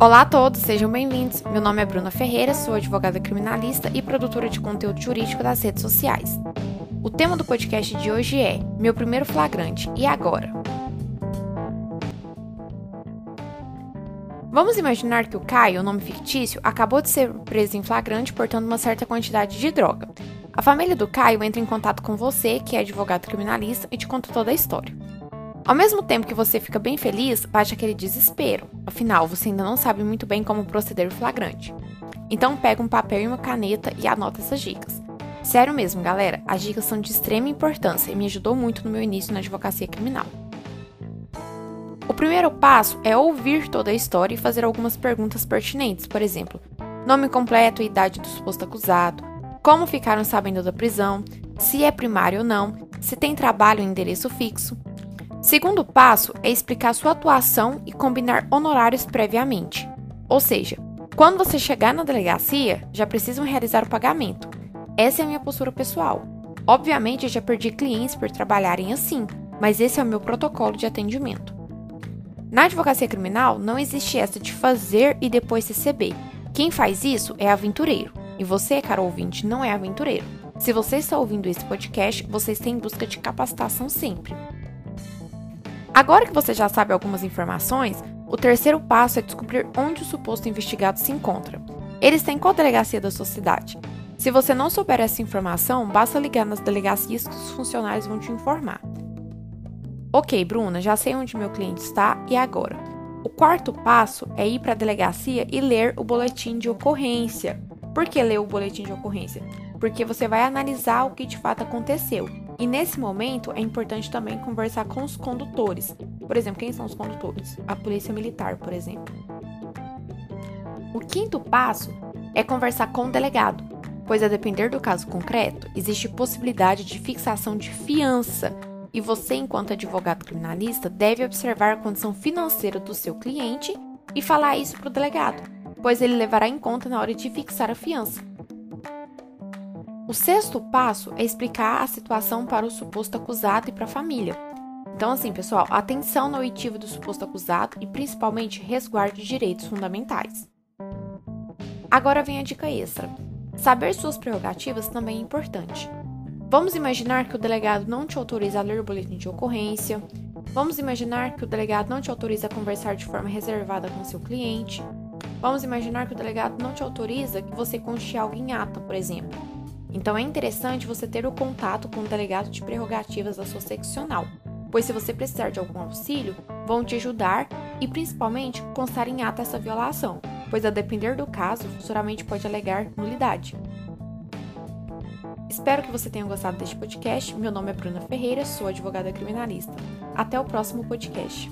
Olá a todos, sejam bem-vindos. Meu nome é Bruna Ferreira, sou advogada criminalista e produtora de conteúdo jurídico das redes sociais. O tema do podcast de hoje é Meu primeiro flagrante, e agora? Vamos imaginar que o Caio, nome fictício, acabou de ser preso em flagrante portando uma certa quantidade de droga. A família do Caio entra em contato com você, que é advogado criminalista, e te conta toda a história. Ao mesmo tempo que você fica bem feliz, bate aquele desespero. Afinal, você ainda não sabe muito bem como proceder o flagrante. Então pega um papel e uma caneta e anota essas dicas. Sério mesmo, galera, as dicas são de extrema importância e me ajudou muito no meu início na advocacia criminal. O primeiro passo é ouvir toda a história e fazer algumas perguntas pertinentes, por exemplo, nome completo e idade do suposto acusado, como ficaram sabendo da prisão, se é primário ou não, se tem trabalho e endereço fixo, Segundo passo é explicar sua atuação e combinar honorários previamente. Ou seja, quando você chegar na delegacia, já precisam realizar o pagamento. Essa é a minha postura pessoal. Obviamente, eu já perdi clientes por trabalharem assim, mas esse é o meu protocolo de atendimento. Na advocacia criminal, não existe essa de fazer e depois receber. Quem faz isso é aventureiro. E você, caro ouvinte, não é aventureiro. Se você está ouvindo esse podcast, você está em busca de capacitação sempre. Agora que você já sabe algumas informações, o terceiro passo é descobrir onde o suposto investigado se encontra. Ele está em qual delegacia da sua cidade? Se você não souber essa informação, basta ligar nas delegacias que os funcionários vão te informar. Ok, Bruna, já sei onde meu cliente está e agora? O quarto passo é ir para a delegacia e ler o boletim de ocorrência. Por que ler o boletim de ocorrência? Porque você vai analisar o que de fato aconteceu e nesse momento é importante também conversar com os condutores. Por exemplo, quem são os condutores? A polícia militar, por exemplo. O quinto passo é conversar com o delegado, pois a depender do caso concreto, existe possibilidade de fixação de fiança e você, enquanto advogado criminalista, deve observar a condição financeira do seu cliente e falar isso para o delegado, pois ele levará em conta na hora de fixar a fiança. O sexto passo é explicar a situação para o suposto acusado e para a família. Então, assim, pessoal, atenção no oitivo do suposto acusado e principalmente resguarde direitos fundamentais. Agora vem a dica extra. Saber suas prerrogativas também é importante. Vamos imaginar que o delegado não te autoriza a ler o boletim de ocorrência. Vamos imaginar que o delegado não te autoriza a conversar de forma reservada com seu cliente. Vamos imaginar que o delegado não te autoriza que você conste algo em ata, por exemplo. Então é interessante você ter o contato com o delegado de prerrogativas da sua seccional, pois se você precisar de algum auxílio, vão te ajudar e principalmente constar em ata essa violação, pois a depender do caso, futuramente pode alegar nulidade. Espero que você tenha gostado deste podcast. Meu nome é Bruna Ferreira, sou advogada criminalista. Até o próximo podcast.